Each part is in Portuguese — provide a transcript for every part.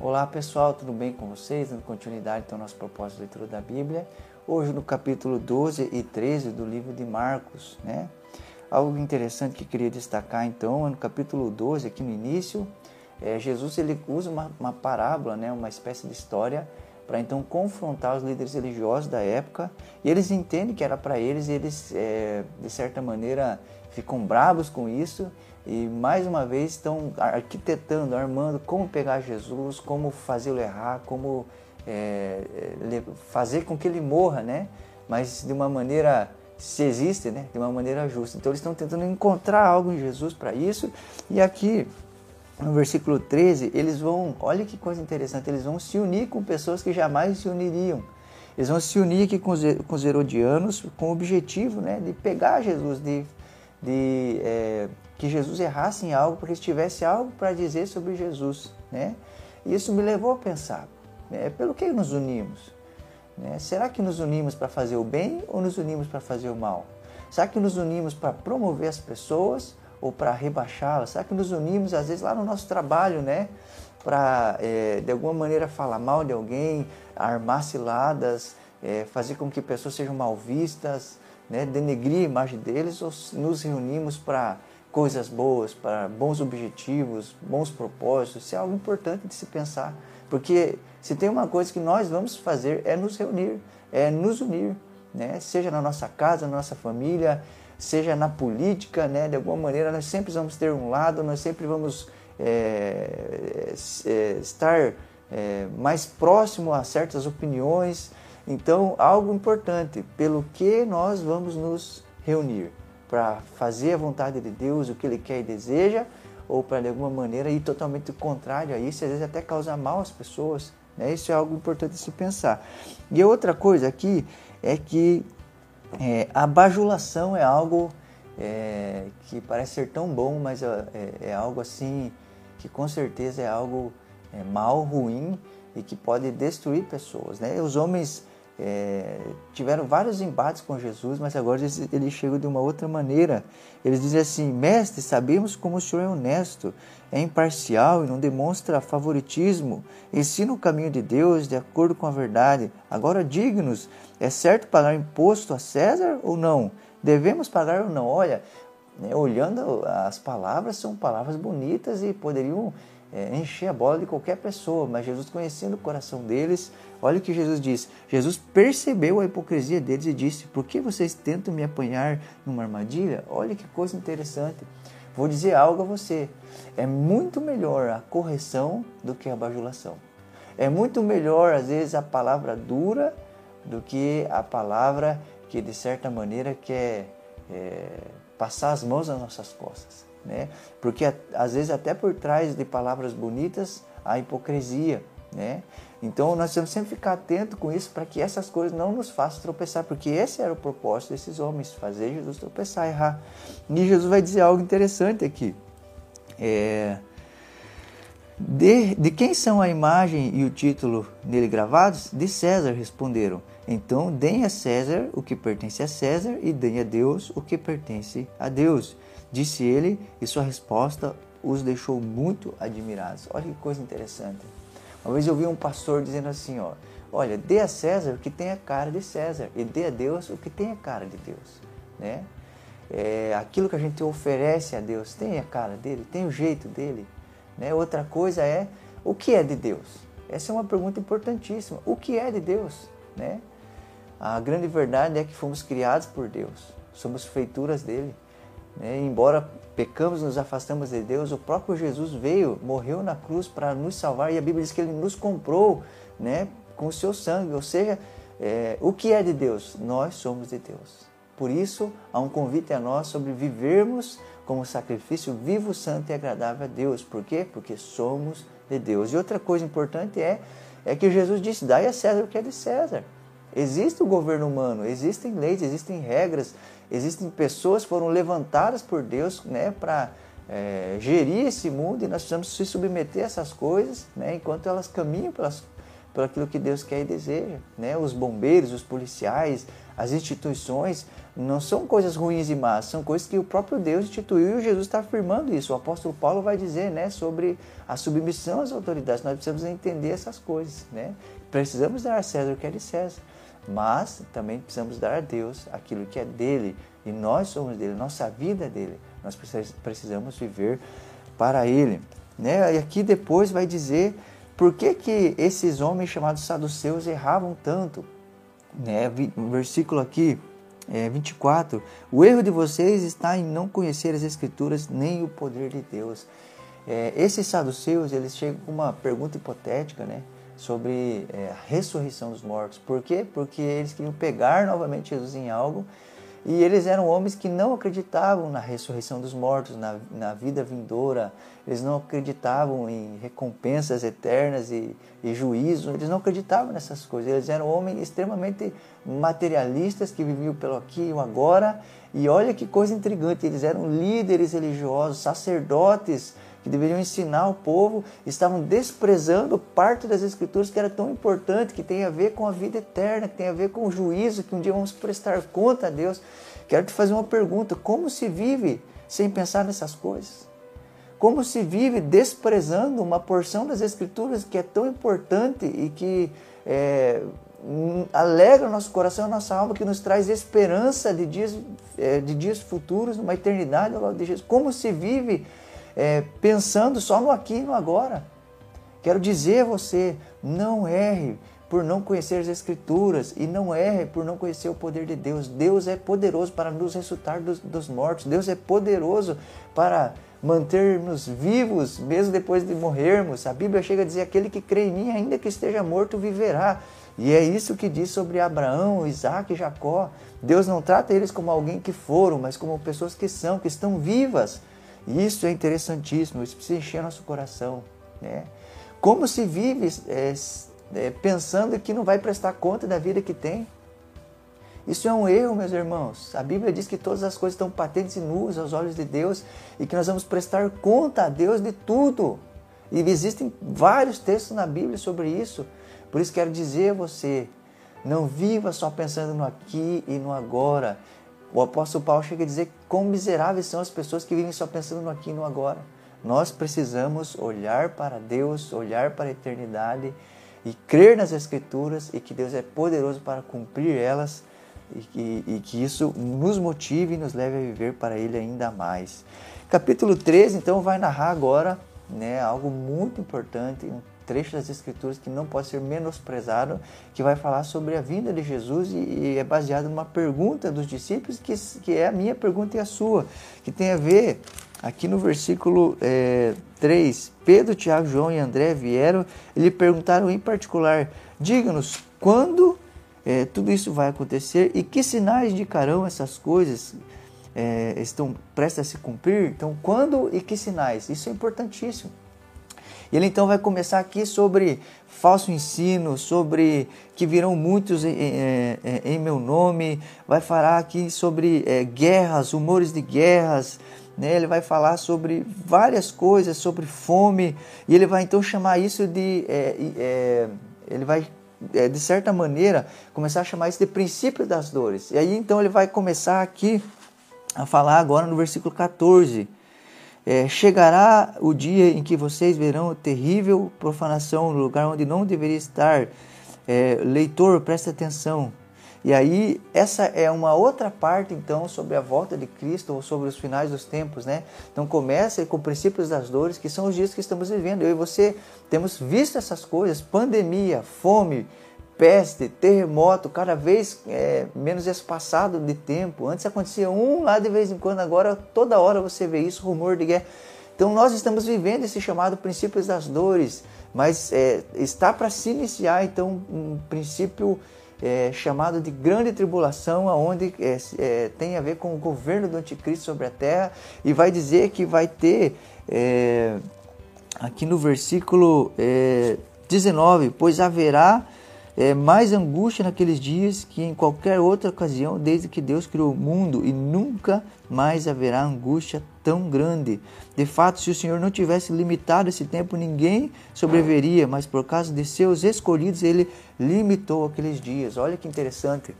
Olá pessoal, tudo bem com vocês? Dando continuidade então ao nosso propósito de leitura da Bíblia. Hoje no capítulo 12 e 13 do livro de Marcos, né? Algo interessante que queria destacar então é no capítulo 12, aqui no início, é, Jesus ele usa uma, uma parábola, né? uma espécie de história para então confrontar os líderes religiosos da época e eles entendem que era para eles e eles é, de certa maneira ficam bravos com isso e mais uma vez estão arquitetando, armando como pegar Jesus, como fazê-lo errar, como é, é fazer com que ele morra, né? Mas de uma maneira, se existe, né? De uma maneira justa. Então eles estão tentando encontrar algo em Jesus para isso. E aqui no versículo 13, eles vão, olha que coisa interessante, eles vão se unir com pessoas que jamais se uniriam. Eles vão se unir aqui com os, com os herodianos com o objetivo né, de pegar Jesus, de, de é, que Jesus errasse em algo, porque tivesse algo para dizer sobre Jesus. Né? E isso me levou a pensar, né, pelo que nos unimos? Né? Será que nos unimos para fazer o bem ou nos unimos para fazer o mal? Será que nos unimos para promover as pessoas ou para rebaixá-las? Será que nos unimos, às vezes, lá no nosso trabalho, né? Para, é, de alguma maneira, falar mal de alguém, armar ciladas, é, fazer com que pessoas sejam mal vistas, né? denegrir a imagem deles, ou nos reunimos para coisas boas, para bons objetivos, bons propósitos, isso é algo importante de se pensar. Porque se tem uma coisa que nós vamos fazer é nos reunir, é nos unir, né? seja na nossa casa, na nossa família, seja na política, né? de alguma maneira nós sempre vamos ter um lado, nós sempre vamos é, é, estar é, mais próximo a certas opiniões. Então, algo importante, pelo que nós vamos nos reunir para fazer a vontade de Deus, o que Ele quer e deseja, ou para de alguma maneira ir totalmente contrário a isso, às vezes até causar mal às pessoas. Né? Isso é algo importante se pensar. E outra coisa aqui é que é, a bajulação é algo é, que parece ser tão bom, mas é, é, é algo assim que com certeza é algo é, mal, ruim e que pode destruir pessoas. Né? Os homens é, tiveram vários embates com Jesus, mas agora eles, eles, chegam de uma outra maneira. Eles dizem assim: Mestre, sabemos como o senhor é honesto, é imparcial e não demonstra favoritismo, ensina o caminho de Deus de acordo com a verdade. Agora diga-nos: é certo pagar imposto a César ou não? Devemos pagar ou não? Olha, né, olhando as palavras, são palavras bonitas e poderiam é, encher a bola de qualquer pessoa, mas Jesus, conhecendo o coração deles, olha o que Jesus diz: Jesus percebeu a hipocrisia deles e disse: Por que vocês tentam me apanhar numa armadilha? Olha que coisa interessante. Vou dizer algo a você: é muito melhor a correção do que a bajulação. É muito melhor, às vezes, a palavra dura do que a palavra que, de certa maneira, quer é, passar as mãos nas nossas costas né? Porque às vezes até por trás de palavras bonitas há hipocrisia, né? Então nós temos sempre ficar atento com isso para que essas coisas não nos façam tropeçar, porque esse era o propósito desses homens, fazer Jesus tropeçar, errar. E Jesus vai dizer algo interessante aqui. É, de, de quem são a imagem e o título nele gravados? De César, responderam. Então, deem a César o que pertence a César e deem a Deus o que pertence a Deus. Disse ele, e sua resposta os deixou muito admirados. Olha que coisa interessante. Uma vez eu vi um pastor dizendo assim, ó, olha, dê a César o que tem a cara de César e dê a Deus o que tem a cara de Deus, né? É, aquilo que a gente oferece a Deus tem a cara dele, tem o jeito dele, né? Outra coisa é o que é de Deus. Essa é uma pergunta importantíssima. O que é de Deus, né? A grande verdade é que fomos criados por Deus, somos feituras dele. Né? Embora pecamos, nos afastamos de Deus, o próprio Jesus veio, morreu na cruz para nos salvar e a Bíblia diz que ele nos comprou né, com o seu sangue. Ou seja, é, o que é de Deus? Nós somos de Deus. Por isso, há um convite a nós sobre vivermos como sacrifício vivo, santo e agradável a Deus. Por quê? Porque somos de Deus. E outra coisa importante é, é que Jesus disse: dai a César o que é de César. Existe o governo humano, existem leis, existem regras, existem pessoas que foram levantadas por Deus né, para é, gerir esse mundo e nós precisamos se submeter a essas coisas né, enquanto elas caminham pelas, por aquilo que Deus quer e deseja. Né? Os bombeiros, os policiais, as instituições não são coisas ruins e más, são coisas que o próprio Deus instituiu e Jesus está afirmando isso. O apóstolo Paulo vai dizer né, sobre a submissão às autoridades. Nós precisamos entender essas coisas. Né? Precisamos dar a César o que é de César, mas também precisamos dar a Deus aquilo que é dele e nós somos dele, nossa vida é dele. Nós precisamos viver para ele. Né? E aqui depois vai dizer por que, que esses homens chamados saduceus erravam tanto. Né? Versículo aqui, é, 24. O erro de vocês está em não conhecer as Escrituras nem o poder de Deus. É, esses saduceus, eles chegam com uma pergunta hipotética, né? Sobre é, a ressurreição dos mortos. Por quê? Porque eles queriam pegar novamente Jesus em algo e eles eram homens que não acreditavam na ressurreição dos mortos, na, na vida vindoura, eles não acreditavam em recompensas eternas e, e juízo, eles não acreditavam nessas coisas. Eles eram homens extremamente materialistas que viviam pelo aqui e o agora. E olha que coisa intrigante, eles eram líderes religiosos, sacerdotes que deveriam ensinar o povo, estavam desprezando parte das escrituras que era tão importante, que tem a ver com a vida eterna, que tem a ver com o juízo, que um dia vamos prestar conta a Deus. Quero te fazer uma pergunta: como se vive sem pensar nessas coisas? Como se vive desprezando uma porção das escrituras que é tão importante e que é, alegra o nosso coração, a nossa alma, que nos traz esperança de dias, é, de dias futuros, numa eternidade ao lado de Jesus. Como se vive é, pensando só no aqui e no agora. Quero dizer a você, não erre por não conhecer as Escrituras e não erre por não conhecer o poder de Deus. Deus é poderoso para nos ressuscitar dos, dos mortos. Deus é poderoso para manter-nos vivos mesmo depois de morrermos. A Bíblia chega a dizer: aquele que crê em mim, ainda que esteja morto, viverá. E é isso que diz sobre Abraão, Isaac e Jacó. Deus não trata eles como alguém que foram, mas como pessoas que são, que estão vivas. Isso é interessantíssimo, isso precisa encher nosso coração. Né? Como se vive é, é, pensando que não vai prestar conta da vida que tem? Isso é um erro, meus irmãos. A Bíblia diz que todas as coisas estão patentes e nuas aos olhos de Deus e que nós vamos prestar conta a Deus de tudo. E existem vários textos na Bíblia sobre isso. Por isso quero dizer a você, não viva só pensando no aqui e no agora. O apóstolo Paulo chega a dizer quão miseráveis são as pessoas que vivem só pensando no aqui e no agora. Nós precisamos olhar para Deus, olhar para a eternidade e crer nas Escrituras e que Deus é poderoso para cumprir elas e que, e que isso nos motive e nos leve a viver para Ele ainda mais. Capítulo 13, então, vai narrar agora né, algo muito importante, um trecho das Escrituras que não pode ser menosprezado, que vai falar sobre a vinda de Jesus e, é baseado numa pergunta dos discípulos, que, que é a minha pergunta e a sua, que tem a ver aqui no versículo é, 3. Pedro, Tiago, João e André vieram e lhe perguntaram em particular: diga-nos quando é, tudo isso vai acontecer e que sinais indicarão essas coisas é, estão prestas a se cumprir? Então, quando e que sinais? Isso é importantíssimo. E ele então vai começar aqui sobre falso ensino, sobre que virão muitos em, em, em meu nome, vai falar aqui sobre é, guerras, rumores de guerras, né? ele vai falar sobre várias coisas, sobre fome, e ele vai então chamar isso de. É, é, ele vai, de certa maneira, começar a chamar isso de princípio das dores. E aí então ele vai começar aqui a falar agora no versículo 14 é, chegará o dia em que vocês verão terrível profanação no lugar onde não deveria estar. É, leitor, preste atenção. E aí, essa é uma outra parte, então, sobre a volta de Cristo ou sobre os finais dos tempos, né? Então, começa com princípios das dores, que são os dias que estamos vivendo. Eu e você temos visto essas coisas: pandemia, fome, peste, terremoto, cada vez é, menos espaçado de tempo. Antes acontecia um lá de vez em quando, agora toda hora você vê isso, rumor de guerra. Então nós estamos vivendo esse chamado princípios das dores, mas é, está para se iniciar então um princípio é, chamado de grande tribulação, onde é, é, tem a ver com o governo do anticristo sobre a terra e vai dizer que vai ter é, aqui no versículo 19, é, pois haverá é, mais angústia naqueles dias que em qualquer outra ocasião, desde que Deus criou o mundo, e nunca mais haverá angústia tão grande. De fato, se o Senhor não tivesse limitado esse tempo, ninguém sobreviveria, mas por causa de seus escolhidos, ele limitou aqueles dias. Olha que interessante.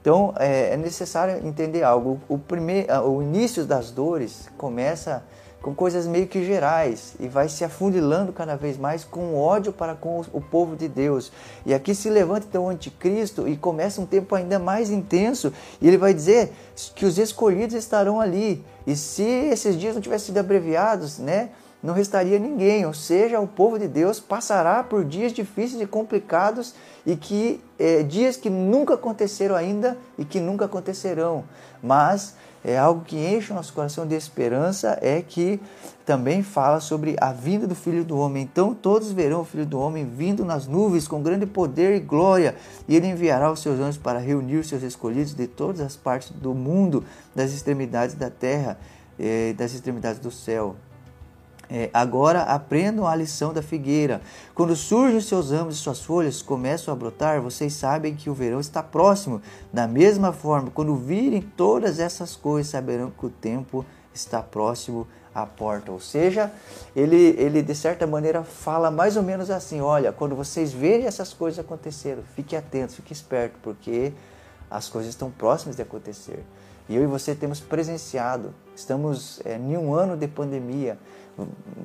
Então é, é necessário entender algo. O, primeiro, o início das dores começa com coisas meio que gerais e vai se afunilando cada vez mais com ódio para com o povo de Deus. E aqui se levanta então o anticristo e começa um tempo ainda mais intenso e ele vai dizer que os escolhidos estarão ali. E se esses dias não tivessem sido abreviados, né, não restaria ninguém, ou seja, o povo de Deus passará por dias difíceis e complicados e que é, dias que nunca aconteceram ainda e que nunca acontecerão. Mas é algo que enche o nosso coração de esperança é que também fala sobre a vinda do Filho do Homem. Então todos verão o Filho do Homem vindo nas nuvens com grande poder e glória, e ele enviará os seus anjos para reunir os seus escolhidos de todas as partes do mundo, das extremidades da terra, eh, das extremidades do céu. É, agora aprendam a lição da figueira. Quando surgem seus ramos e suas folhas começam a brotar, vocês sabem que o verão está próximo. Da mesma forma, quando virem todas essas coisas, saberão que o tempo está próximo à porta. Ou seja, ele, ele de certa maneira fala mais ou menos assim: olha, quando vocês verem essas coisas acontecendo, fique atento, fique esperto, porque as coisas estão próximas de acontecer. E eu e você temos presenciado, estamos é, em um ano de pandemia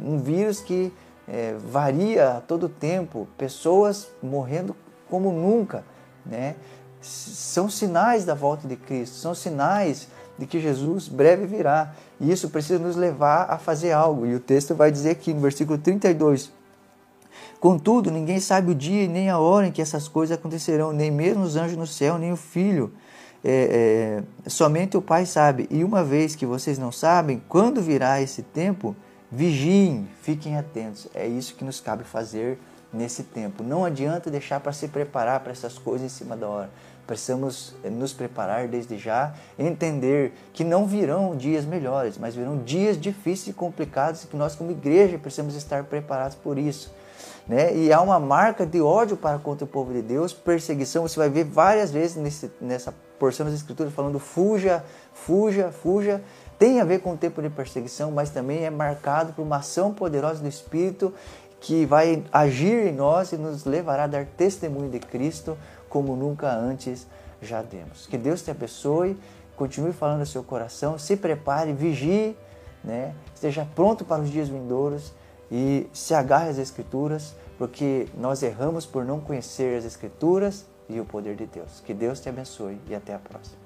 um vírus que é, varia a todo tempo, pessoas morrendo como nunca, né? São sinais da volta de Cristo, são sinais de que Jesus breve virá. E isso precisa nos levar a fazer algo. E o texto vai dizer aqui no versículo 32: Contudo, ninguém sabe o dia nem a hora em que essas coisas acontecerão, nem mesmo os anjos no céu, nem o filho. É, é, somente o Pai sabe. E uma vez que vocês não sabem quando virá esse tempo, Vigiem, fiquem atentos. É isso que nos cabe fazer nesse tempo. Não adianta deixar para se preparar para essas coisas em cima da hora. Precisamos eh, nos preparar desde já, entender que não virão dias melhores, mas virão dias difíceis e complicados e que nós, como igreja, precisamos estar preparados por isso. Né? E há uma marca de ódio para contra o povo de Deus, perseguição. Você vai ver várias vezes nesse, nessa porção das Escrituras falando fuja, fuja, fuja tem a ver com o tempo de perseguição, mas também é marcado por uma ação poderosa do Espírito que vai agir em nós e nos levará a dar testemunho de Cristo como nunca antes já demos. Que Deus te abençoe, continue falando no seu coração, se prepare, vigie, né? esteja pronto para os dias vindouros e se agarre às Escrituras, porque nós erramos por não conhecer as Escrituras e o poder de Deus. Que Deus te abençoe e até a próxima.